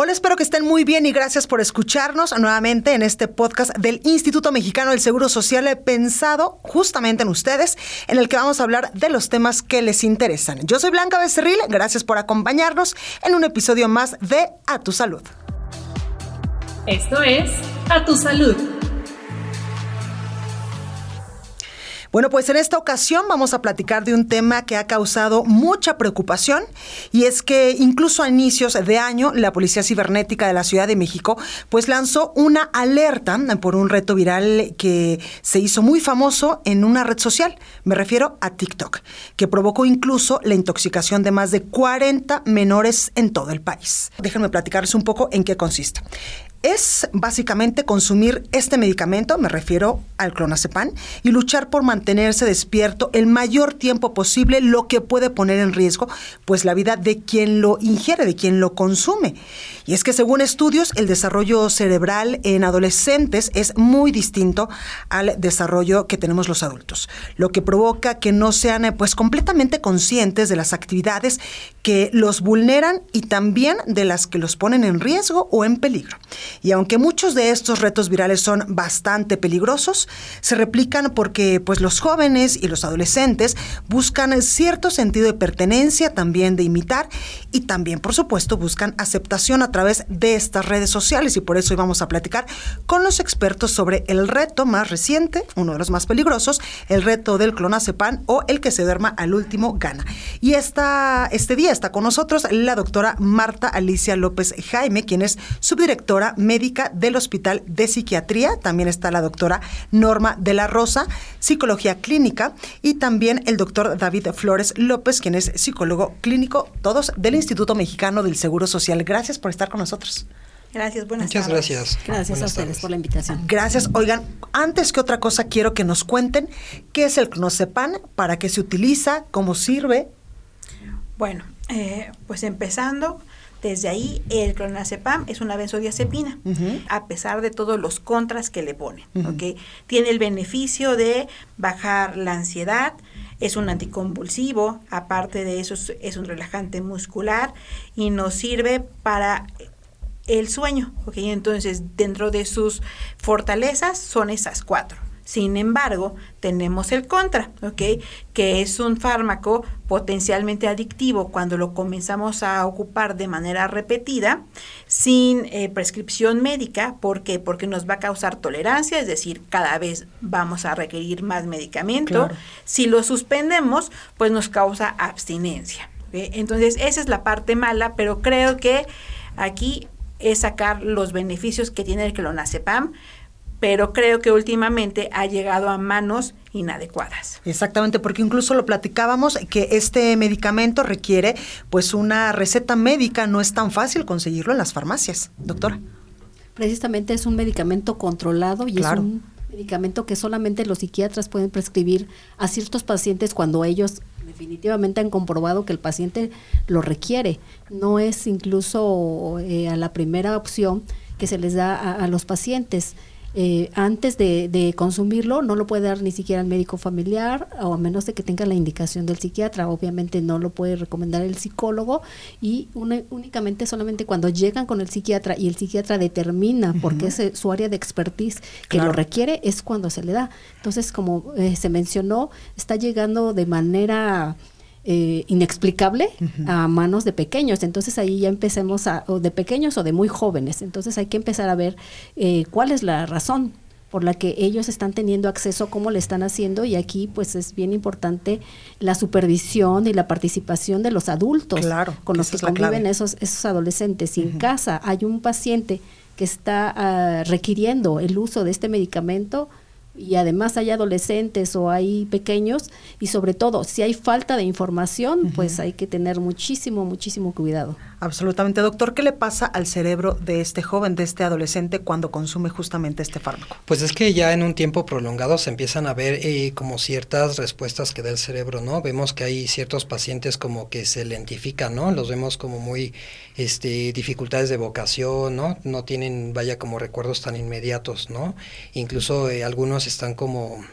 Hola, espero que estén muy bien y gracias por escucharnos nuevamente en este podcast del Instituto Mexicano del Seguro Social pensado justamente en ustedes, en el que vamos a hablar de los temas que les interesan. Yo soy Blanca Becerril, gracias por acompañarnos en un episodio más de A Tu Salud. Esto es A Tu Salud Bueno, pues en esta ocasión vamos a platicar de un tema que ha causado mucha preocupación y es que incluso a inicios de año la Policía Cibernética de la Ciudad de México pues lanzó una alerta por un reto viral que se hizo muy famoso en una red social, me refiero a TikTok, que provocó incluso la intoxicación de más de 40 menores en todo el país. Déjenme platicarles un poco en qué consiste es básicamente consumir este medicamento, me refiero al clonazepam, y luchar por mantenerse despierto el mayor tiempo posible, lo que puede poner en riesgo pues la vida de quien lo ingiere, de quien lo consume. Y es que según estudios, el desarrollo cerebral en adolescentes es muy distinto al desarrollo que tenemos los adultos, lo que provoca que no sean pues completamente conscientes de las actividades que los vulneran y también de las que los ponen en riesgo o en peligro. Y aunque muchos de estos retos virales son bastante peligrosos, se replican porque pues los jóvenes y los adolescentes buscan cierto sentido de pertenencia, también de imitar y también por supuesto buscan aceptación a través de estas redes sociales y por eso hoy vamos a platicar con los expertos sobre el reto más reciente, uno de los más peligrosos, el reto del clonazepam o el que se duerma al último gana. Y esta, este día está con nosotros la doctora Marta Alicia López Jaime, quien es subdirectora médica del Hospital de Psiquiatría. También está la doctora Norma de la Rosa, psicología clínica, y también el doctor David Flores López, quien es psicólogo clínico, todos del Instituto Mexicano del Seguro Social. Gracias por estar con nosotros. Gracias, buenas Muchas gracias. Gracias a ustedes por la invitación. Gracias. Oigan, antes que otra cosa, quiero que nos cuenten qué es el clonazepam, para qué se utiliza, cómo sirve. Bueno, eh, pues empezando, desde ahí, el clonazepam es una benzodiazepina, a pesar de todos los contras que le ponen. Tiene el beneficio de bajar la ansiedad, es un anticonvulsivo, aparte de eso es, un relajante muscular y nos sirve para el sueño. Entonces, dentro de sus fortalezas son esas cuatro. Sin embargo, tenemos el contra, ¿ok? Que es un fármaco potencialmente adictivo cuando lo comenzamos a ocupar de manera repetida, sin eh, prescripción médica. ¿Por qué? Porque nos va a causar tolerancia, es decir, cada vez vamos a requerir más medicamento. Si lo suspendemos, pues nos causa abstinencia. Entonces, esa es la parte mala, pero creo que aquí es sacar los beneficios que tiene el clonazepam pero creo que últimamente ha llegado a manos inadecuadas. Exactamente, porque incluso lo platicábamos que este medicamento requiere pues una receta médica, no es tan fácil conseguirlo en las farmacias, doctora. Precisamente es un medicamento controlado y es un medicamento que solamente los psiquiatras pueden prescribir a ciertos pacientes cuando ellos definitivamente han comprobado que el paciente lo requiere. No es incluso eh, a la primera opción que se les da a los pacientes. Eh, antes de, consumirlo no lo puede dar ni siquiera el médico familiar o a menos de que tenga la indicación del psiquiatra. Obviamente no lo puede recomendar el psicólogo y únicamente solamente cuando llegan con el psiquiatra y el psiquiatra determina porque es su área de expertise que lo requiere es cuando se le da. Entonces, como eh, se mencionó, está llegando de manera eh, inexplicable a manos de pequeños. Entonces ahí ya empecemos a, o de pequeños o de muy jóvenes. Entonces hay que empezar a ver eh, cuál es la razón por la que ellos están teniendo acceso, cómo le están haciendo y aquí pues es bien importante la supervisión y la participación de los adultos con los que conviven esos, esos adolescentes. Si en casa hay un paciente que está ah, requiriendo el uso de este medicamento, y además hay adolescentes o hay pequeños y sobre todo si hay falta de información, pues hay que tener muchísimo, muchísimo cuidado. Absolutamente, doctor, ¿qué le pasa al cerebro de este joven, de este adolescente cuando consume justamente este fármaco? Pues es que ya en un tiempo prolongado se empiezan a ver eh, como ciertas respuestas que da el cerebro, ¿no? Vemos que hay ciertos pacientes como que se lentifican, ¿no? Los vemos como muy este, dificultades de vocación, ¿no? No tienen, vaya, como recuerdos tan inmediatos, ¿no? Incluso eh, algunos están como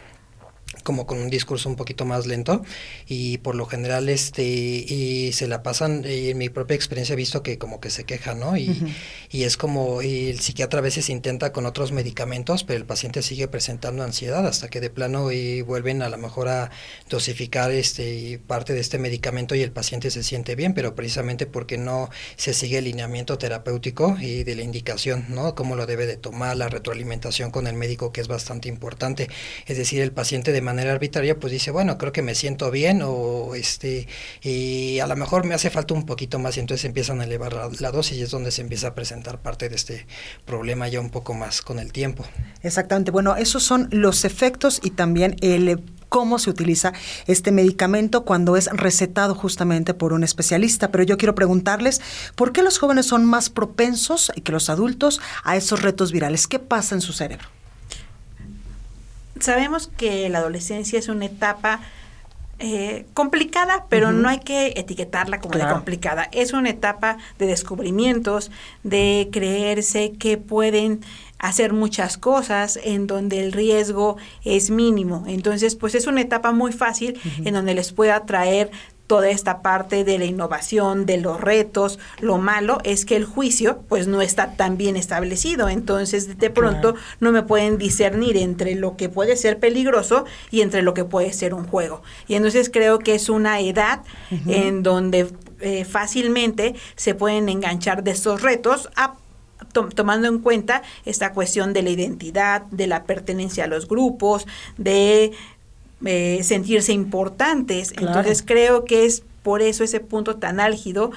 como con un discurso un poquito más lento y por lo general este y se la pasan y en mi propia experiencia he visto que como que se queja no y, y es como el psiquiatra a veces intenta con otros medicamentos pero el paciente sigue presentando ansiedad hasta que de plano y vuelven a lo mejor a dosificar este parte de este medicamento y el paciente se siente bien pero precisamente porque no se sigue el lineamiento terapéutico y de la indicación no cómo lo debe de tomar la retroalimentación con el médico que es bastante importante. Es decir el paciente de manera arbitraria pues dice bueno creo que me siento bien o este y a lo mejor me hace falta un poquito más y entonces empiezan a elevar la, dosis y es donde se empieza a presentar parte de este problema ya un poco más con el tiempo. Exactamente, bueno, esos son los efectos y también el cómo se utiliza este medicamento cuando es recetado justamente por un especialista. Pero yo quiero preguntarles, ¿por qué los jóvenes son más propensos que los adultos a esos retos virales? ¿Qué pasa en su cerebro? Sabemos que la adolescencia es una etapa eh, complicada, pero no hay que etiquetarla como de complicada. Es una etapa de descubrimientos, de creerse que pueden hacer muchas cosas en donde el riesgo es mínimo. Entonces, pues es una etapa muy fácil en donde les pueda traer toda esta parte de la innovación, de los retos. Lo malo es que el juicio pues no está tan bien establecido, entonces de pronto no me pueden discernir entre lo que puede ser peligroso y entre lo que puede ser un juego. Y entonces creo que es una edad en donde eh, fácilmente se pueden enganchar de estos retos tomando en cuenta esta cuestión de la identidad, de la pertenencia a los grupos, de eh, sentirse importantes. Entonces creo que es por eso ese punto tan álgido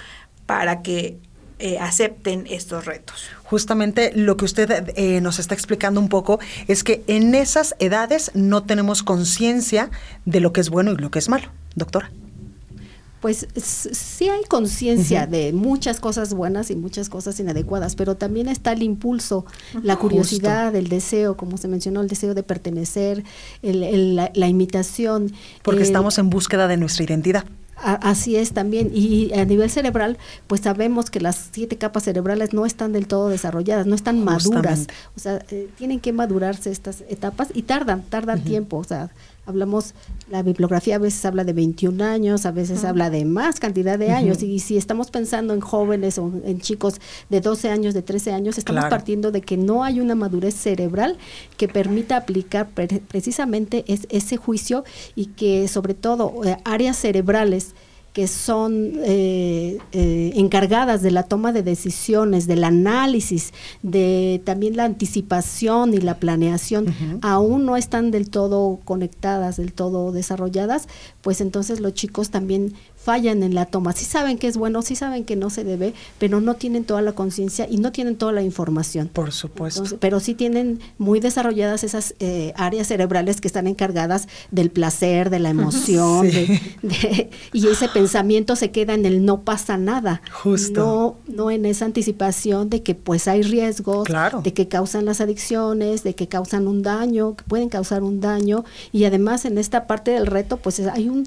para que eh, acepten estos retos. Justamente lo que usted eh, nos está explicando un poco es que en esas edades no tenemos conciencia de lo que es bueno y lo que es malo, doctora pues sí hay conciencia de muchas cosas buenas y muchas cosas inadecuadas, pero también está el impulso, la curiosidad, el deseo, como se mencionó, el deseo de pertenecer, la, imitación. Porque estamos en búsqueda de nuestra identidad. así es también. Y a nivel cerebral, pues sabemos que las siete capas cerebrales no están del todo desarrolladas, no están maduras. O sea, eh, tienen que madurarse estas etapas y tardan, tardan tiempo. O sea, hablamos, la bibliografía a veces habla de 21 años, a veces habla de más cantidad de años, y si estamos pensando en jóvenes o en chicos de 12 años, de 13 años, estamos partiendo de que no hay una madurez cerebral que permita aplicar precisamente ese juicio y que sobre todo eh, áreas cerebrales que son eh, eh, encargadas de la toma de decisiones, del análisis, de también la anticipación y la planeación, aún no están del todo conectadas, del todo desarrolladas, pues entonces los chicos también fallan en la toma. Sí saben que es bueno, sí saben que no se debe, pero no tienen toda la conciencia y no tienen toda la información. Por supuesto. pero sí tienen muy desarrolladas esas eh, áreas cerebrales que están encargadas del placer, de la emoción, y ese pensamiento se queda en el no pasa nada. Justo. No, no en esa anticipación de que pues hay riesgos, de que causan las adicciones, de que causan un daño, que pueden causar un daño, y además en esta parte del reto pues hay un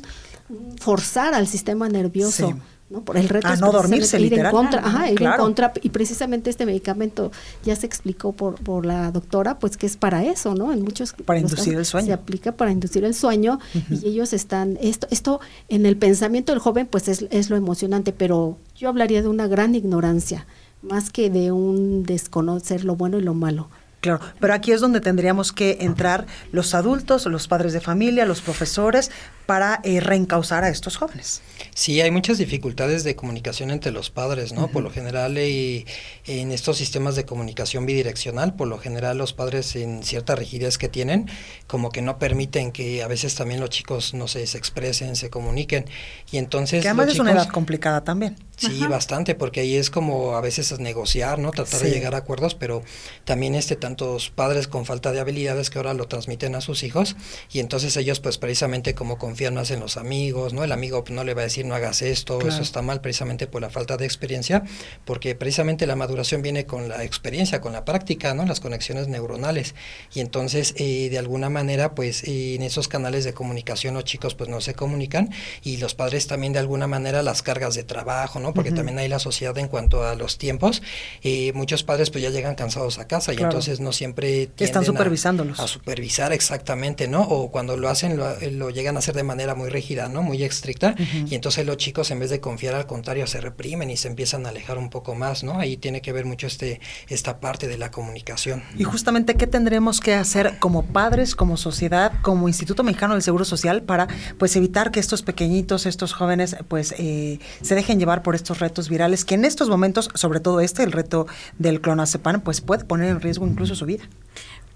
forzar al sistema nervioso. ¿No? Por el reto a no dormirse, ir en contra, ajá, ir en contra y precisamente este medicamento ya se explicó por, por la doctora, pues que es para eso, ¿no? En muchos para inducir el sueño. Se aplica para inducir el sueño y ellos están esto esto en el pensamiento del joven pues es, es lo emocionante, pero yo hablaría de una gran ignorancia más que de un desconocer lo bueno y lo malo. Claro, pero aquí es donde tendríamos que entrar los adultos, los padres de familia, los profesores, para eh, reencauzar a estos jóvenes. Sí, hay muchas dificultades de comunicación entre los padres, ¿no? Por lo general, y en estos sistemas de comunicación bidireccional, por lo general los padres en cierta rigidez que tienen, como que no permiten que a veces también los chicos, no sé, se expresen, se comuniquen. Y entonces... Que además es una edad complicada también. Sí, bastante, porque ahí es como a veces negociar, ¿no? Tratar de llegar a acuerdos, pero también este tantos padres con falta de habilidades que ahora lo transmiten a sus hijos y entonces ellos pues precisamente como confían más en los amigos, ¿no? El amigo no le va a decir no hagas esto, eso está mal precisamente por la falta de experiencia, porque precisamente la maduración viene con la experiencia, con la práctica, ¿no? Las conexiones neuronales y entonces eh, de alguna manera pues en esos canales de comunicación los chicos pues no se comunican y los padres también de alguna manera las cargas de trabajo, ¿no? Porque también hay la sociedad en cuanto a los tiempos, eh, muchos padres pues ya llegan cansados a casa y entonces no siempre están supervisándolos. A, supervisar exactamente, ¿no? O cuando lo hacen lo, llegan a hacer de manera muy rígida, ¿no? Muy estricta y entonces los chicos en vez de confiar al contrario se reprimen y se empiezan a alejar un poco más, ¿no? Ahí tiene que ver mucho este esta parte de la comunicación. Y justamente qué tendremos que hacer como padres, como sociedad, como Instituto Mexicano del Seguro Social para pues evitar que estos pequeñitos, estos jóvenes pues eh, se dejen llevar por estos retos virales que en estos momentos, sobre todo este, el reto del clonazepam, pues puede poner en riesgo incluso su vida.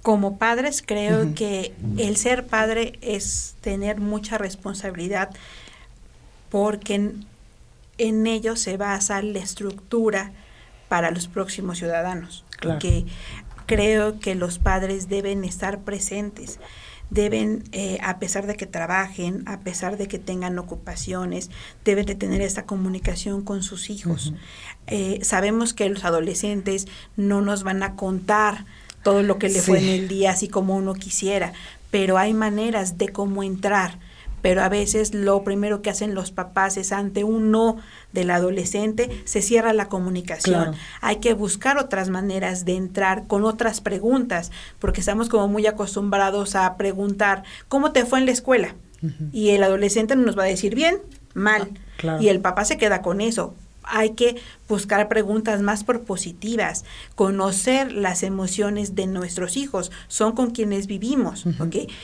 Como padres creo que el ser padre es tener mucha responsabilidad porque en, en ello se basa la estructura para los próximos ciudadanos. Que creo que los padres deben estar presentes deben, eh, a pesar de que trabajen, a pesar de que tengan ocupaciones, deben de tener esta comunicación con sus hijos. Eh, sabemos que los adolescentes no nos van a contar todo lo que le fue en el día así como uno quisiera, pero hay maneras de cómo entrar. Pero a veces lo primero que hacen los papás es ante un no del adolescente, se cierra la comunicación. Hay que buscar otras maneras de entrar con otras preguntas, porque estamos como muy acostumbrados a preguntar, ¿cómo te fue en la escuela? Y el adolescente nos va a decir bien, mal. Ah, y el papá se queda con eso hay que buscar preguntas más propositivas, conocer las emociones de nuestros hijos, son con quienes vivimos,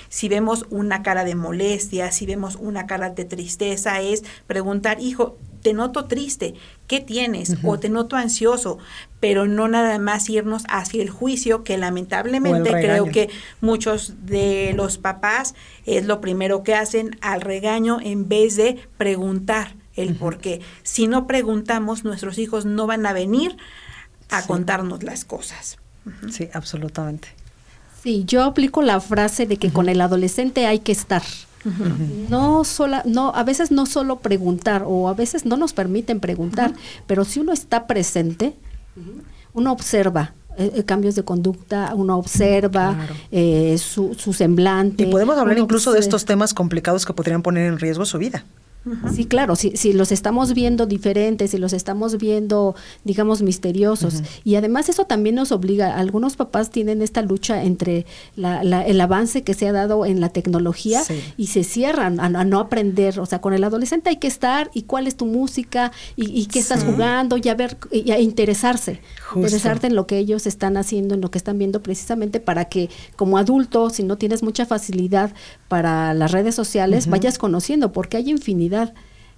Si vemos una cara de molestia, si vemos una cara de tristeza, es preguntar, hijo, te noto triste, ¿qué tienes? O te noto ansioso, pero no nada más irnos hacia el juicio, que lamentablemente creo que muchos de los papás es lo primero que hacen al regaño en vez de preguntar el por qué. Si no preguntamos, nuestros hijos no van a venir a contarnos las cosas. Sí, absolutamente. Sí, yo aplico la frase de que con el adolescente hay que estar. No sola, no, a veces no solo preguntar, o a veces no nos permiten preguntar, pero si uno está presente, uno observa, eh, eh, cambios de conducta, uno observa eh, su, su, semblante. Y podemos hablar incluso de estos temas complicados que podrían poner en riesgo su vida. Sí, claro, si, si los estamos viendo diferentes, si los estamos viendo, digamos, misteriosos. Y además eso también nos obliga, algunos papás tienen esta lucha entre la, el avance que se ha dado en la tecnología y se cierran a, no aprender. O sea, con el adolescente hay que estar y cuál es tu música y, qué estás jugando y a ver, y a interesarse. Interesarte en lo que ellos están haciendo, en lo que están viendo precisamente para que como adulto, si no tienes mucha facilidad para las redes sociales, vayas conociendo, porque hay infinidad.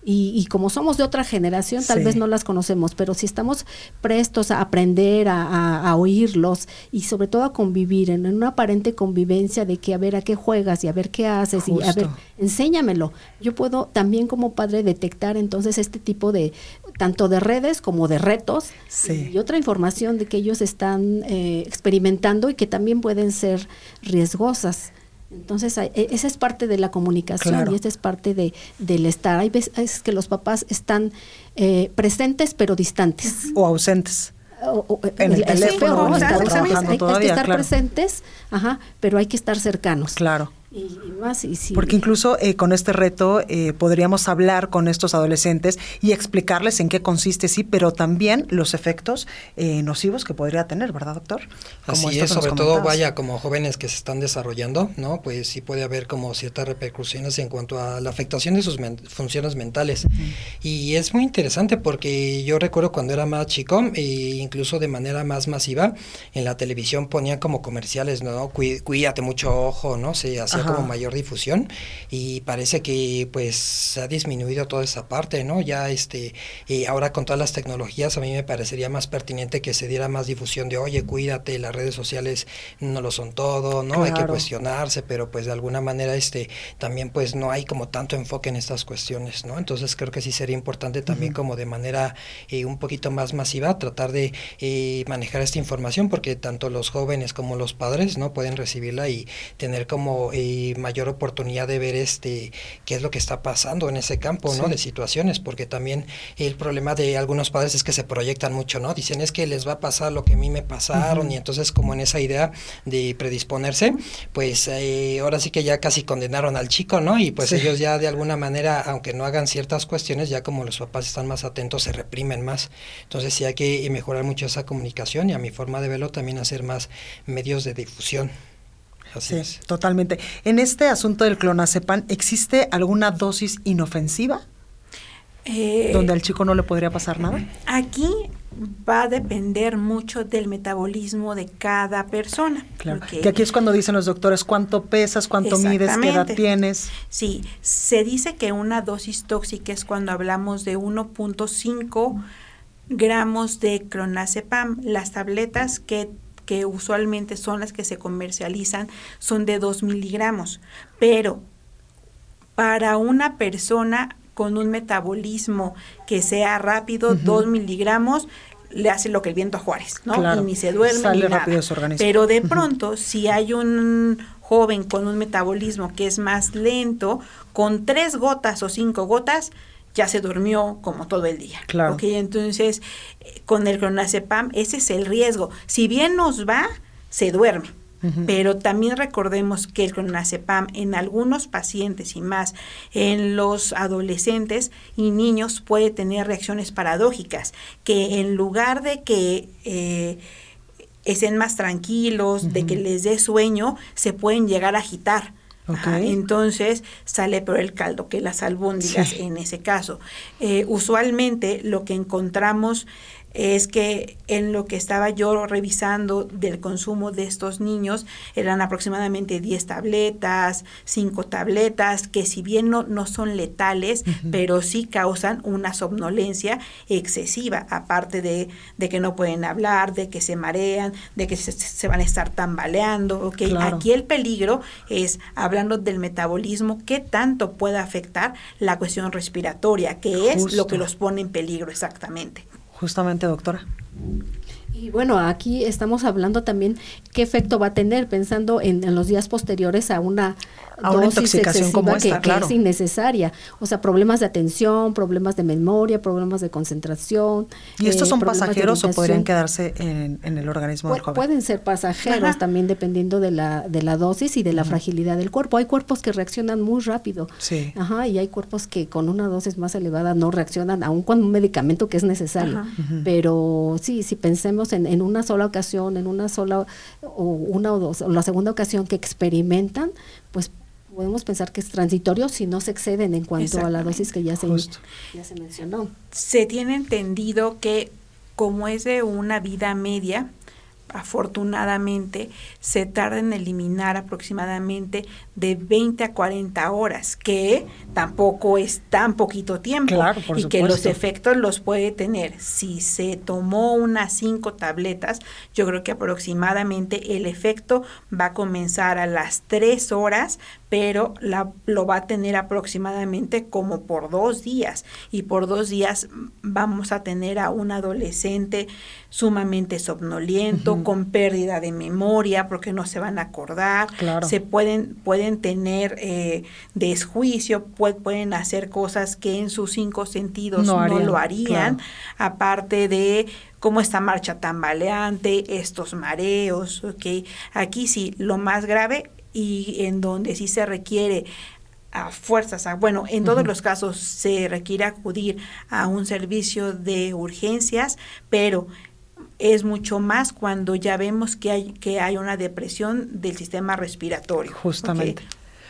Y, como somos de otra generación, tal vez no las conocemos, pero si estamos prestos a aprender, a, oírlos y sobre todo a convivir en, una aparente convivencia de que a ver a qué juegas y a ver qué haces y a ver, enséñamelo. Yo puedo también como padre detectar entonces este tipo de, tanto de redes como de retos y otra información de que ellos están eh, experimentando y que también pueden ser riesgosas. Entonces, e, esa es parte de la comunicación y esa es parte de, del estar. Hay veces que los papás están eh, presentes pero distantes. O ausentes. en el, teléfono, hay, que estar presentes, ajá, pero hay que estar cercanos. Claro. Y, más, y Porque incluso eh, con este reto eh, podríamos hablar con estos adolescentes y explicarles en qué consiste, sí, pero también los efectos eh, nocivos que podría tener, ¿verdad, doctor? Así es, sobre todo, vaya, como jóvenes que se están desarrollando, ¿no? Pues sí puede haber como ciertas repercusiones en cuanto a la afectación de sus funciones mentales. Y es muy interesante porque yo recuerdo cuando era más chico, e incluso de manera más masiva, en la televisión ponían como comerciales, ¿no? Cuídate mucho ojo, ¿no? Se hacía como mayor difusión y parece que pues se ha disminuido toda esa parte, ¿no? Ya este, y ahora con todas las tecnologías a mí me parecería más pertinente que se diera más difusión de, oye, cuídate, las redes sociales no lo son todo, ¿no? Hay que cuestionarse, pero pues de alguna manera este, también pues no hay como tanto enfoque en estas cuestiones, ¿no? Entonces creo que sí sería importante también como de manera eh, un poquito más masiva tratar de eh, manejar esta información porque tanto los jóvenes como los padres, ¿no? Pueden recibirla y tener como... Eh, eh, mayor oportunidad de ver este qué es lo que está pasando en ese campo, ¿no? De situaciones, porque también el problema de algunos padres es que se proyectan mucho, ¿no? Dicen es que les va a pasar lo que a mí me pasaron y entonces como en esa idea de predisponerse, pues eh, ahora sí que ya casi condenaron al chico, ¿no? Y pues ellos ya de alguna manera, aunque no hagan ciertas cuestiones, ya como los papás están más atentos, se reprimen más. Entonces sí hay que mejorar mucho esa comunicación y a mi forma de verlo también hacer más medios de difusión. Así sí, totalmente. En este asunto del clonazepam, ¿existe alguna dosis inofensiva? Eh, donde al chico no le podría pasar nada. Aquí va a depender mucho del metabolismo de cada persona. Claro. Que aquí es cuando dicen los doctores cuánto pesas, cuánto mides, qué edad tienes. Sí, se dice que una dosis tóxica es cuando hablamos de 1.5 gramos de clonazepam. Las tabletas que que usualmente son las que se comercializan, son de 2 miligramos. Pero para una persona con un metabolismo que sea rápido, 2 miligramos, le hace lo que el viento a Juárez, ¿no? y ni se duerme ni nada. Pero de pronto, si hay un joven con un metabolismo que es más lento, con tres gotas o cinco gotas, ya se durmió como todo el día. Claro. Entonces, eh, con el clonazepam, ese es el riesgo. Si bien nos va, se duerme. Pero también recordemos que el clonazepam en algunos pacientes y más en los adolescentes y niños puede tener reacciones paradójicas, que en lugar de que eh, estén más tranquilos, de que les dé sueño, se pueden llegar a agitar entonces sale por el caldo, que las albóndigas en ese caso. Eh, usualmente lo que encontramos es que en lo que estaba yo revisando del consumo de estos niños eran aproximadamente 10 tabletas, 5 tabletas, que si bien no, no son letales, pero sí causan una somnolencia excesiva, aparte de, de, que no pueden hablar, de que se marean, de que se, van a estar tambaleando. ¿okay? Aquí el peligro es, hablando del metabolismo, qué tanto puede afectar la cuestión respiratoria, que es lo que los pone en peligro exactamente justamente, doctora. Y bueno, aquí estamos hablando también qué efecto va a tener, pensando en, los días posteriores a una, dosis excesiva que, es innecesaria. O sea, problemas de atención, problemas de memoria, problemas de concentración. ¿Y estos son pasajeros o podrían quedarse en, el organismo del joven? Pueden ser pasajeros también dependiendo de la, de la dosis y de la fragilidad del cuerpo. Hay cuerpos que reaccionan muy rápido. Sí. Ajá, y hay cuerpos que con una dosis más elevada no reaccionan, aun con un medicamento que es necesario. Pero sí, si pensemos en, una sola ocasión, en una sola o una o dos, o la segunda ocasión que experimentan, pues podemos pensar que es transitorio si no se exceden en cuanto a la dosis que ya se, ya se mencionó. Se tiene entendido que como es de una vida media, afortunadamente se tarda en eliminar aproximadamente de 20 a 40 horas, que tampoco es tan poquito tiempo y que los efectos los puede tener. Si se tomó unas 5 tabletas, yo creo que aproximadamente el efecto va a comenzar a las 3 horas, pero la, lo va a tener aproximadamente como por dos días y por dos días vamos a tener a un adolescente sumamente somnoliento, con pérdida de memoria porque no se van a acordar, se pueden, pueden tener eh, desjuicio, pueden hacer cosas que en sus cinco sentidos no, lo harían, aparte de cómo esta marcha tambaleante, estos mareos, ¿ok? Aquí sí, lo más grave y en donde sí se requiere a fuerzas, bueno, en todos los casos se requiere acudir a un servicio de urgencias, pero es mucho más cuando ya vemos que hay, que hay una depresión del sistema respiratorio. Justamente.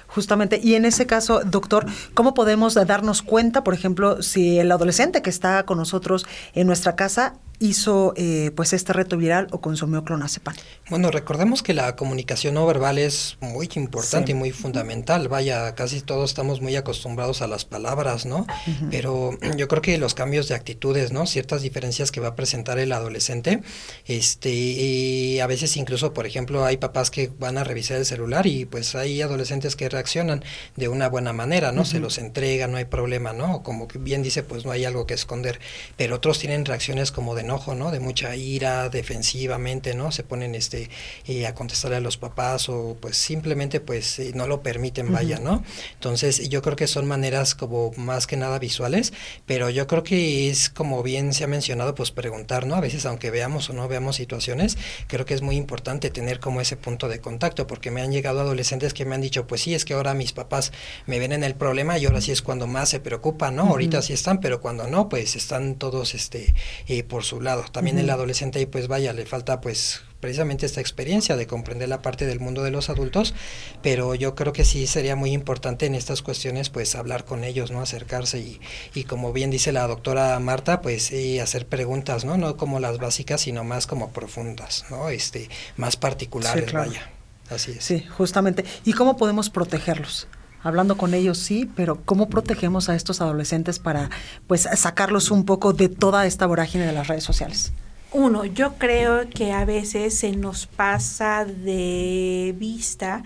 Justamente, y en ese caso, doctor, ¿cómo podemos darnos cuenta, por ejemplo, si el adolescente que está con nosotros en nuestra casa hizo eh, pues este reto viral o consumió clonazepam. Bueno, recordemos que la comunicación no verbal es muy importante y muy fundamental. Vaya, casi todos estamos muy acostumbrados a las palabras, ¿no? Pero yo creo que los cambios de actitudes, ¿no? Ciertas diferencias que va a presentar el adolescente, este, y a veces incluso, por ejemplo, hay papás que van a revisar el celular y pues hay adolescentes que reaccionan de una buena manera, ¿no? Se los entrega, no hay problema, ¿no? Como bien dice, pues no hay algo que esconder, pero otros tienen reacciones como de enojo, ¿no? De mucha ira, defensivamente, ¿no? Se ponen este eh, a contestarle a los papás o pues simplemente pues eh, no lo permiten, vaya, ¿no? Entonces yo creo que son maneras como más que nada visuales, pero yo creo que es como bien se ha mencionado, pues preguntar, ¿no? A veces aunque veamos o no veamos situaciones, creo que es muy importante tener como ese punto de contacto, porque me han llegado adolescentes que me han dicho, pues sí, es que ahora mis papás me ven en el problema y ahora sí es cuando más se preocupan, ¿no? Ahorita sí están, pero cuando no, pues están todos este eh, por su lado. También el adolescente ahí pues vaya, le falta pues precisamente esta experiencia de comprender la parte del mundo de los adultos, pero yo creo que sí sería muy importante en estas cuestiones pues hablar con ellos, ¿no? Acercarse y, y como bien dice la doctora Marta, pues hacer preguntas, ¿no? No como las básicas, sino más como profundas, ¿no? Este, más particulares, vaya. Así es. Sí, justamente. ¿Y cómo podemos protegerlos? Hablando con ellos sí, pero ¿cómo protegemos a estos adolescentes para pues sacarlos un poco de toda esta vorágine de las redes sociales? Uno, yo creo que a veces se nos pasa de vista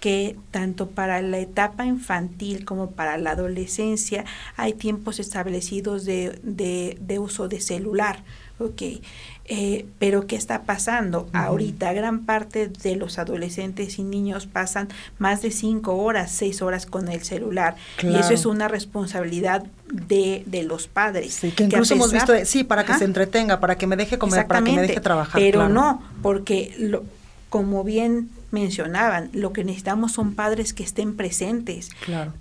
que tanto para la etapa infantil como para la adolescencia hay tiempos establecidos de, de, de uso de celular. Okay. Eh, pero ¿qué está pasando? Ahorita gran parte de los adolescentes y niños pasan más de cinco horas, seis horas con el celular. Y eso es una responsabilidad de, de los padres. Sí, que incluso hemos visto, sí, para que se entretenga, para que me deje comer, para que me deje trabajar. Pero no, porque lo, como bien mencionaban, lo que necesitamos son padres que estén presentes. Claro.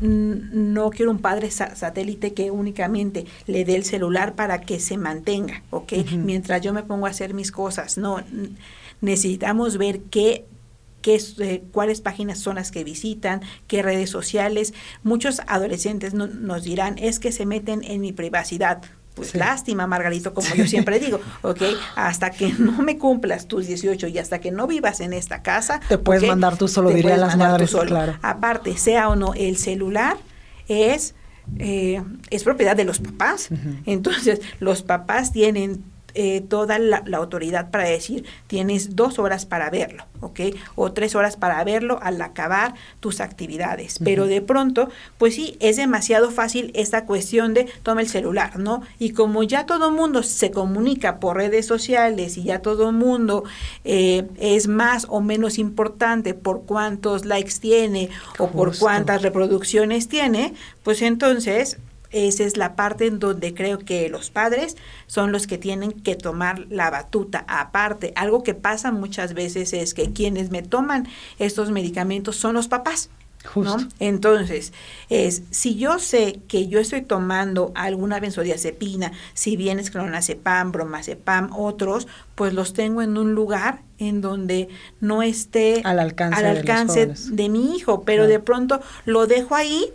no quiero un padre satélite que únicamente le dé el celular para que se mantenga, ¿ok? Mientras yo me pongo a hacer mis cosas. No, necesitamos ver qué qué, eh, cuáles páginas son las que visitan, qué redes sociales. Muchos adolescentes nos dirán, es que se meten en mi privacidad. Pues lástima, Margarito, como yo siempre digo, ¿ok? Hasta que no me cumplas tus 18 y hasta que no vivas en esta casa. Te puedes mandar tú solo, diría las madres. Claro. Aparte, sea o no, el celular es, eh, es propiedad de los papás. Entonces, los papás tienen eh, toda la, autoridad para decir tienes dos horas para verlo, ¿ok? O tres horas para verlo al acabar tus actividades. Pero de pronto, pues sí, es demasiado fácil esta cuestión de toma el celular, ¿no? Y como ya todo mundo se comunica por redes sociales y ya todo mundo eh, es más o menos importante por cuántos likes tiene o por cuántas reproducciones tiene, pues entonces esa es la parte en donde creo que los padres son los que tienen que tomar la batuta. Aparte, algo que pasa muchas veces es que quienes me toman estos medicamentos son los papás. ¿no? Entonces, es, si yo sé que yo estoy tomando alguna benzodiazepina, si bien es clonazepam, bromazepam, otros, pues los tengo en un lugar en donde no esté al alcance, de, mi hijo, pero de pronto lo dejo ahí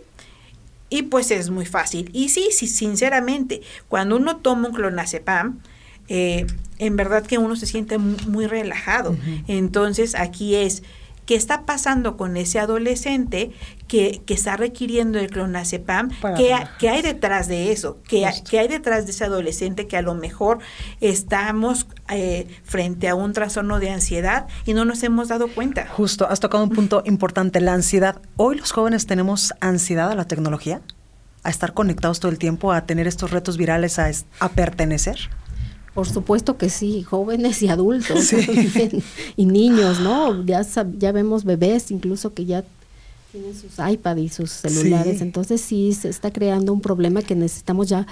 y pues es muy fácil. Y sí, sí, sinceramente, cuando uno toma un clonazepam, eh, en verdad que uno se siente muy, relajado. Entonces aquí es, ¿qué está pasando con ese adolescente que, que está requiriendo el clonazepam? ¿Qué, ¿Qué, hay detrás de eso? ¿Qué, ¿Qué, hay detrás de ese adolescente que a lo mejor estamos eh, frente a un trastorno de ansiedad y no nos hemos dado cuenta? Justo, has tocado un punto importante, la ansiedad. Hoy los jóvenes tenemos ansiedad a la tecnología, a estar conectados todo el tiempo, a tener estos retos virales, a, a pertenecer. Por supuesto que sí, jóvenes y adultos y niños, ¿no? Ya, ya vemos bebés incluso que ya tienen sus iPad y sus celulares, entonces sí se está creando un problema que necesitamos ya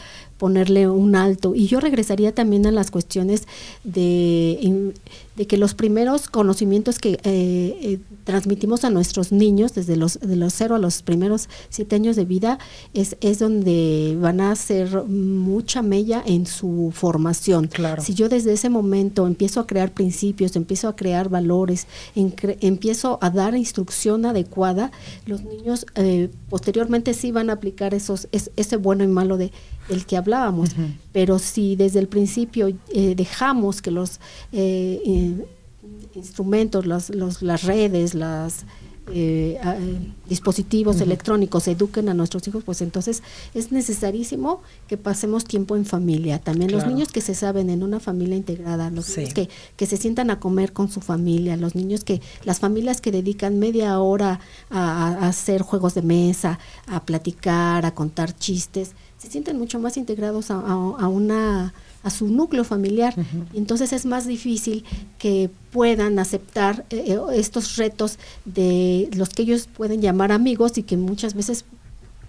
ponerle un alto. Y yo regresaría también a las cuestiones de, de que los primeros conocimientos que eh, eh, transmitimos a nuestros niños desde los, de los cero a los primeros siete años de vida es, es donde van a hacer mucha mella en su formación. Claro. Si yo desde ese momento empiezo a crear principios, empiezo a crear valores, empiezo a dar instrucción adecuada, los niños eh, posteriormente sí van a aplicar esos, ese bueno y malo de el que hablábamos. Pero si desde el principio eh, dejamos que los eh, eh, instrumentos, los, las redes, los dispositivos electrónicos eduquen a nuestros hijos, pues entonces es necesarísimo que pasemos tiempo en familia. También los niños que se saben en una familia integrada, los niños que, que se sientan a comer con su familia, los niños que, las familias que dedican media hora a, a hacer juegos de mesa, a platicar, a contar chistes, se sienten mucho más integrados a, una a su núcleo familiar. y entonces es más difícil que puedan aceptar eh, eh, estos retos de los que ellos pueden llamar amigos y que muchas veces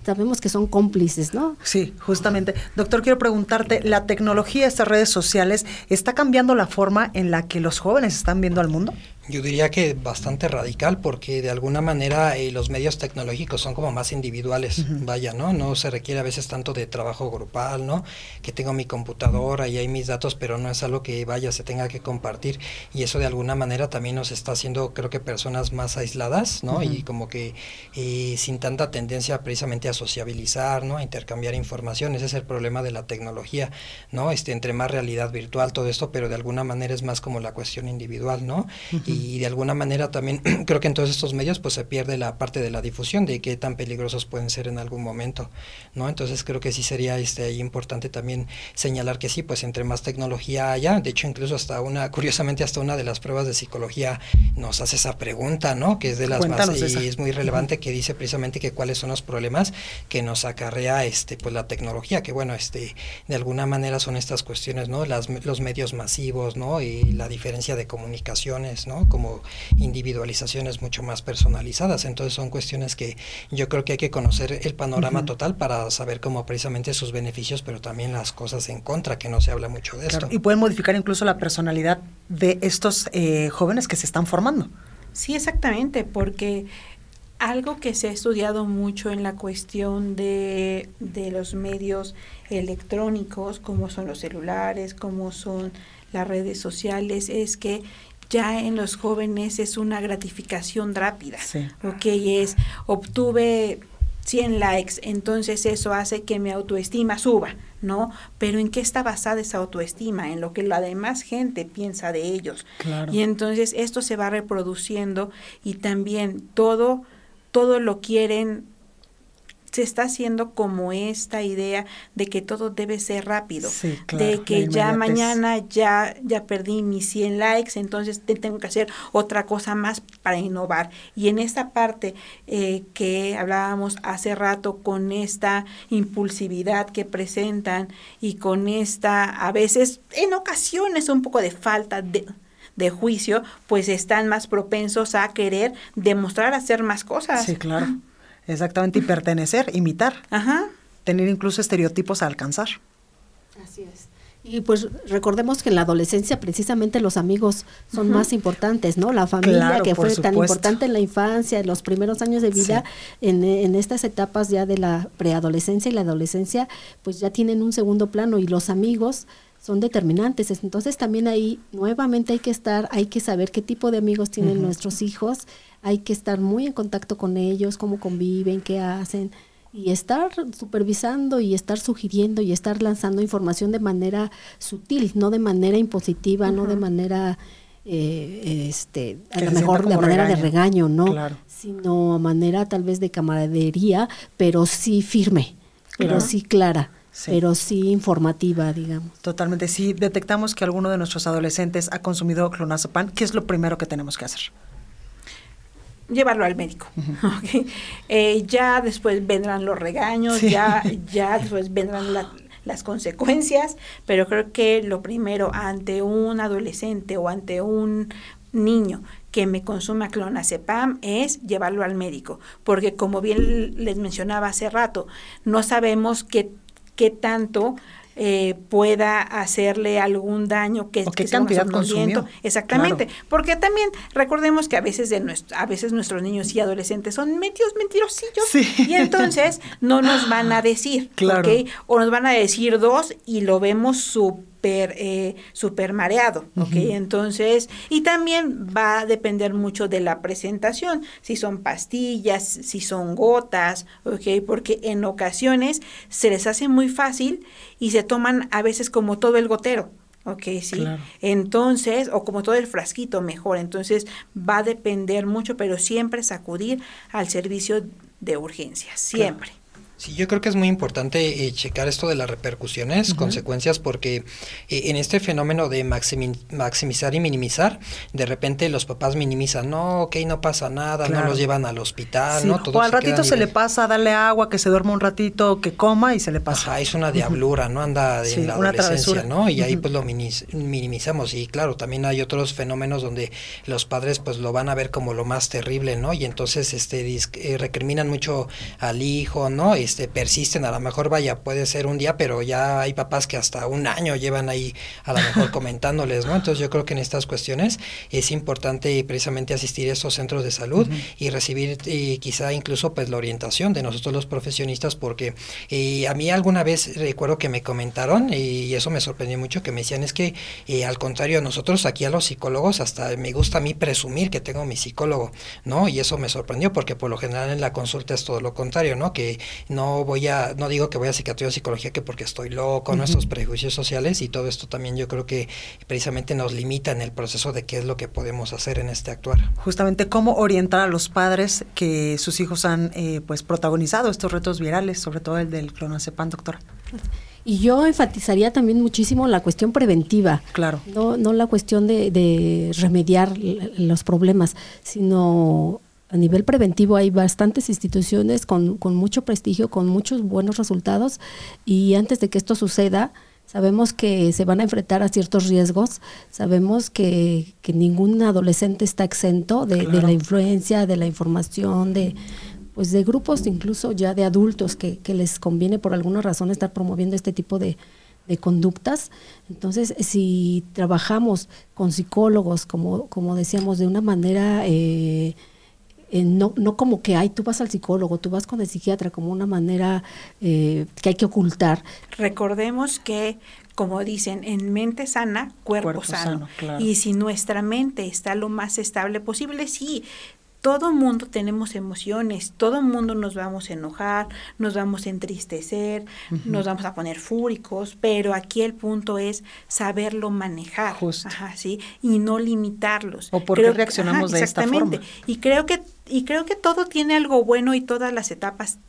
sabemos que son cómplices, ¿no? Sí, justamente. Doctor, quiero preguntarte, ¿la tecnología, estas redes sociales, está cambiando la forma en la que los jóvenes están viendo al mundo? Yo diría que bastante radical porque de alguna manera eh, los medios tecnológicos son como más individuales, vaya, ¿no? No se requiere a veces tanto de trabajo grupal, ¿no? Que tengo mi computadora y hay mis datos, pero no es algo que vaya, se tenga que compartir y eso de alguna manera también nos está haciendo, creo que personas más aisladas, ¿no? Y como que eh, sin tanta tendencia precisamente a sociabilizar, ¿no? A intercambiar información, ese es el problema de la tecnología, ¿no? Este, entre más realidad virtual, todo esto, pero de alguna manera es más como la cuestión individual, ¿no? y de alguna manera también creo que en todos estos medios pues se pierde la parte de la difusión de qué tan peligrosos pueden ser en algún momento, ¿no? Entonces creo que sí sería este importante también señalar que sí, pues entre más tecnología haya, de hecho incluso hasta una, curiosamente hasta una de las pruebas de psicología nos hace esa pregunta, ¿no? Que es de las más y es muy relevante que dice precisamente que cuáles son los problemas que nos acarrea este pues la tecnología, que bueno, este de alguna manera son estas cuestiones, ¿no? Las, los medios masivos, ¿no? Y la diferencia de comunicaciones, ¿no? Como individualizaciones mucho más personalizadas. Entonces son cuestiones que yo creo que hay que conocer el panorama total para saber cómo precisamente sus beneficios, pero también las cosas en contra, que no se habla mucho de esto. Y pueden modificar incluso la personalidad de estos eh, jóvenes que se están formando. Sí, exactamente, porque algo que se ha estudiado mucho en la cuestión de, de, los medios electrónicos, como son los celulares, como son las redes sociales, es que ya en los jóvenes es una gratificación rápida. Ok, es obtuve 100 likes, entonces eso hace que mi autoestima suba, ¿no? Pero ¿en qué está basada esa autoestima? En lo que la demás gente piensa de ellos. Y entonces esto se va reproduciendo y también todo, todo lo quieren se está haciendo como esta idea de que todo debe ser rápido, de que ya mañana ya, ya perdí mis 100 likes, entonces tengo que hacer otra cosa más para innovar. Y en esta parte eh, que hablábamos hace rato con esta impulsividad que presentan y con esta, a veces, en ocasiones, un poco de falta de, de juicio, pues están más propensos a querer demostrar hacer más cosas. Sí, claro. Exactamente, y pertenecer, imitar. Ajá. Tener incluso estereotipos a alcanzar. Así es. Y pues recordemos que en la adolescencia precisamente los amigos son más importantes, ¿no? La familia que fue tan importante en la infancia, en los primeros años de vida, en, en, estas etapas ya de la preadolescencia y la adolescencia, pues ya tienen un segundo plano y los amigos son determinantes. Entonces también ahí nuevamente hay que estar, hay que saber qué tipo de amigos tienen nuestros hijos, hay que estar muy en contacto con ellos, cómo conviven, qué hacen y estar supervisando y estar sugiriendo y estar lanzando información de manera sutil, no de manera impositiva, no de manera eh, este, a lo mejor de manera de regaño, no, sino a manera tal vez de camaradería, pero sí firme, pero sí clara pero sí informativa, digamos. Totalmente. Si detectamos que alguno de nuestros adolescentes ha consumido clonazepam, ¿qué es lo primero que tenemos que hacer? llevarlo al médico. Eh, ya después vendrán los regaños, ya, ya después vendrán las consecuencias, pero creo que lo primero ante un adolescente o ante un niño que me consuma clonazepam es llevarlo al médico, porque como bien les mencionaba hace rato, no sabemos qué qué tanto eh, pueda hacerle algún daño que, que sea consumió. Exactamente, porque también recordemos que a veces de nuestro, a veces nuestros niños y adolescentes son medios mentirosillos. Y entonces no nos van a decir, claro. O nos van a decir dos y lo vemos súper eh, super mareado, ¿ok? Entonces, y también va a depender mucho de la presentación, si son pastillas, si son gotas, ¿ok? Porque en ocasiones se les hace muy fácil y se toman a veces como todo el gotero. Ok, sí. Entonces, o como todo el frasquito, mejor. Entonces, va a depender mucho, pero siempre sacudir al servicio de urgencia, siempre. Sí, yo creo que es muy importante eh, checar esto de las repercusiones, consecuencias, porque eh, en este fenómeno de maximizar y minimizar, de repente los papás minimizan, no, ok, no pasa nada, no los llevan al hospital, ¿no? o al ratito se le pasa, darle agua, que se duerma un ratito, que coma y se le pasa. Ajá, es una diablura, ¿no? Anda en la adolescencia, ¿no? Y ahí pues lo minimizamos. Y claro, también hay otros fenómenos donde los padres pues lo van a ver como lo más terrible, ¿no? Y entonces este eh, recriminan mucho al hijo, ¿no? Este, persisten, a lo mejor vaya, puede ser un día, pero ya hay papás que hasta un año llevan ahí a lo mejor comentándoles, ¿no? Entonces yo creo que en estas cuestiones es importante precisamente asistir a estos centros de salud y recibir eh, quizá incluso pues la orientación de nosotros los profesionistas, porque eh, a mí alguna vez recuerdo que me comentaron y eso me sorprendió mucho, que me decían es que eh, al contrario, a nosotros aquí a los psicólogos hasta me gusta a mí presumir que tengo mi psicólogo, ¿no? Y eso me sorprendió porque por lo general en la consulta es todo lo contrario, ¿no? Que no voy a, no digo que voy a psiquiatría o psicología que porque estoy loco, nuestros prejuicios sociales y todo esto también yo creo que precisamente nos limita en el proceso de qué es lo que podemos hacer en este actuar. Justamente cómo orientar a los padres que sus hijos han eh, pues protagonizado estos retos virales, sobre todo el del clonazepam, doctora. Y yo enfatizaría también muchísimo la cuestión preventiva. Claro. No, no la cuestión de, de remediar los problemas, sino a nivel preventivo hay bastantes instituciones con, con, mucho prestigio, con muchos buenos resultados y antes de que esto suceda, sabemos que se van a enfrentar a ciertos riesgos, sabemos que, que ningún adolescente está exento de, de, la influencia, de la información, de pues de grupos incluso ya de adultos que, que les conviene por alguna razón estar promoviendo este tipo de, de conductas. Entonces, si trabajamos con psicólogos, como, como decíamos, de una manera... Eh, no, no como que, ay, tú vas al psicólogo, tú vas con el psiquiatra, como una manera eh, que hay que ocultar. Recordemos que, como dicen, en mente sana, cuerpo, sano. Y si nuestra mente está lo más estable posible, sí, todo mundo tenemos emociones, todo mundo nos vamos a enojar, nos vamos a entristecer, nos vamos a poner fúricos, pero aquí el punto es saberlo manejar, Ajá, ¿sí? y no limitarlos. O por qué reaccionamos de esta forma. Y creo que y creo que todo tiene algo bueno y todas las etapas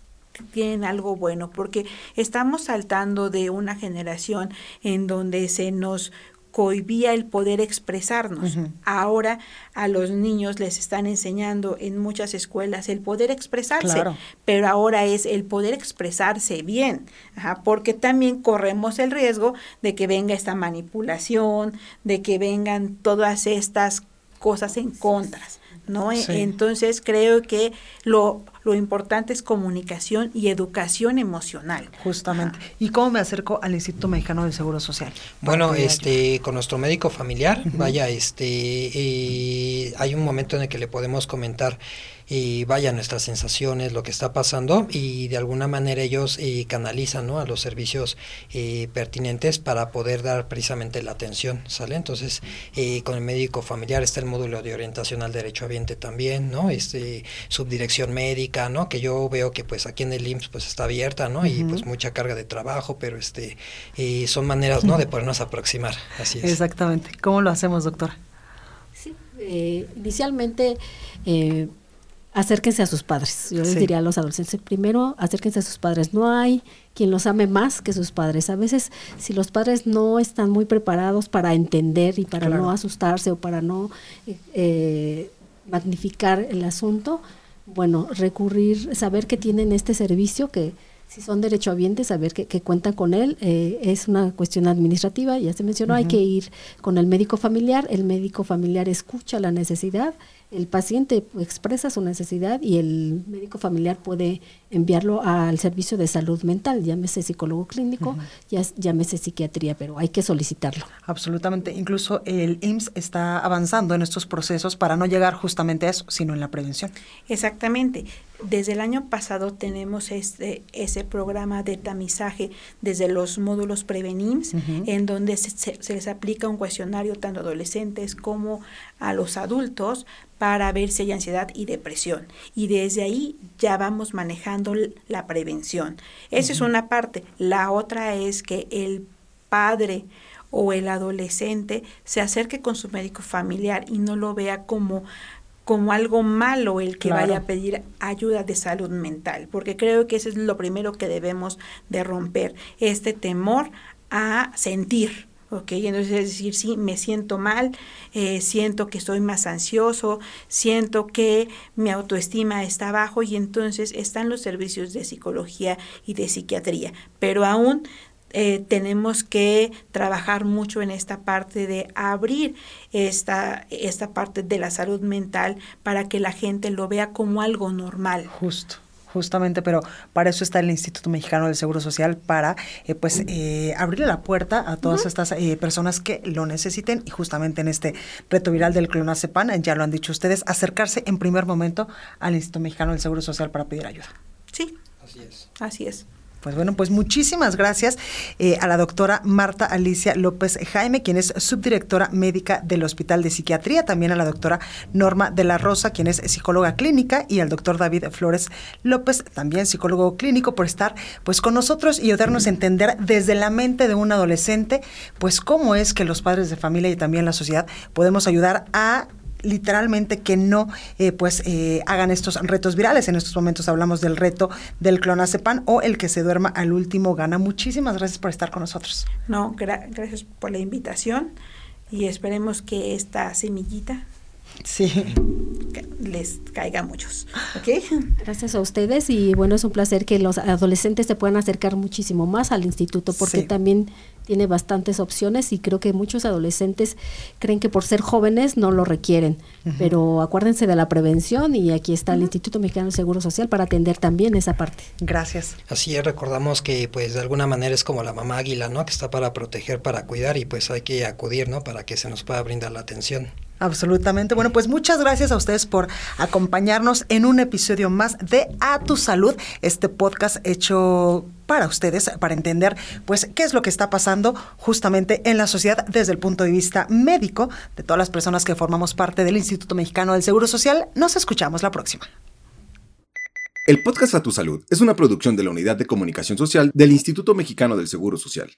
tienen algo bueno, porque estamos saltando de una generación en donde se nos cohibía el poder expresarnos. Ahora a los niños les están enseñando en muchas escuelas el poder expresarse, pero ahora es el poder expresarse bien, porque también corremos el riesgo de que venga esta manipulación, de que vengan todas estas cosas en contras. ¿No? Entonces creo que lo, lo importante es comunicación y educación emocional. Justamente. ¿Y cómo me acerco al Instituto Mexicano del Seguro Social? Bueno, este, con nuestro médico familiar, vaya, este, eh, hay un momento en el que le podemos comentar y vaya nuestras sensaciones, lo que está pasando y de alguna manera ellos eh, canalizan ¿no? a los servicios eh, pertinentes para poder dar precisamente la atención, ¿sale? Entonces, eh, con el médico familiar está el módulo de orientación al derecho ambiente también, ¿no? Este, subdirección médica, ¿no? Que yo veo que pues aquí en el IMSS pues está abierta, ¿no? Y pues mucha carga de trabajo, pero este, son maneras, ¿no? De podernos aproximar, así es. Exactamente. ¿Cómo lo hacemos, doctora? Sí, inicialmente acérquense a sus padres. Yo les diría a los adolescentes, primero acérquense a sus padres. No hay quien los ame más que sus padres. A veces, si los padres no están muy preparados para entender y para no asustarse o para no eh, magnificar el asunto, bueno, recurrir, saber que tienen este servicio que si son derechohabientes, saber que, que cuentan con él. Eh, es una cuestión administrativa, ya se mencionó, hay que ir con el médico familiar, el médico familiar escucha la necesidad el paciente expresa su necesidad y el médico familiar puede enviarlo al servicio de salud mental, llámese psicólogo clínico, llámese psiquiatría, pero hay que solicitarlo. Absolutamente. Incluso el IMSS está avanzando en estos procesos para no llegar justamente a eso, sino en la prevención. Exactamente. Desde el año pasado tenemos este, ese programa de tamizaje desde los módulos Prevenims, en donde se, se, les aplica un cuestionario tanto a adolescentes como a los adultos para ver si hay ansiedad y depresión. Y desde ahí ya vamos manejando la prevención. Esa es una parte. La otra es que el padre o el adolescente se acerque con su médico familiar y no lo vea como como algo malo el que vaya a pedir ayuda de salud mental, porque creo que eso es lo primero que debemos de romper, este temor a sentir, ¿ok? Entonces es decir, sí, me siento mal, eh, siento que estoy más ansioso, siento que mi autoestima está bajo y entonces están los servicios de psicología y de psiquiatría, pero aún eh, tenemos que trabajar mucho en esta parte de abrir esta, esta parte de la salud mental para que la gente lo vea como algo normal. Justo justamente, pero para eso está el Instituto Mexicano del Seguro Social, para eh, pues eh, abrirle la puerta a todas estas personas que lo necesiten y justamente en este reto viral del clonazepam, ya lo han dicho ustedes, acercarse en primer momento al Instituto Mexicano del Seguro Social para pedir ayuda. Sí. Así es. Así es. Pues bueno, pues muchísimas gracias eh, a la doctora Marta Alicia López Jaime, quien es subdirectora médica del Hospital de Psiquiatría, también a la doctora Norma de la Rosa, quien es psicóloga clínica, y al doctor David Flores López, también psicólogo clínico, por estar pues con nosotros y ayudarnos a entender desde la mente de un adolescente, pues cómo es que los padres de familia y también la sociedad podemos ayudar a literalmente que no eh, pues eh, hagan estos retos virales. En estos momentos hablamos del reto del clonazepam o el que se duerma al último gana. Muchísimas gracias por estar con nosotros. No, gracias por la invitación y esperemos que esta semillita Sí. les caiga a muchos. Gracias a ustedes y bueno, es un placer que los adolescentes se puedan acercar muchísimo más al instituto porque también tiene bastantes opciones y creo que muchos adolescentes creen que por ser jóvenes no lo requieren, pero acuérdense de la prevención y aquí está el Instituto Mexicano de Seguro Social para atender también esa parte. Gracias. Así es, recordamos que pues de alguna manera es como la mamá águila, ¿no? Que está para proteger, para cuidar y pues hay que acudir, ¿no? Para que se nos pueda brindar la atención. Absolutamente. Bueno, pues muchas gracias a ustedes por acompañarnos en un episodio más de A Tu Salud, este podcast hecho para ustedes, para entender pues qué es lo que está pasando justamente en la sociedad desde el punto de vista médico de todas las personas que formamos parte del Instituto Mexicano del Seguro Social. Nos escuchamos la próxima. El podcast A Tu Salud es una producción de la Unidad de Comunicación Social del Instituto Mexicano del Seguro Social.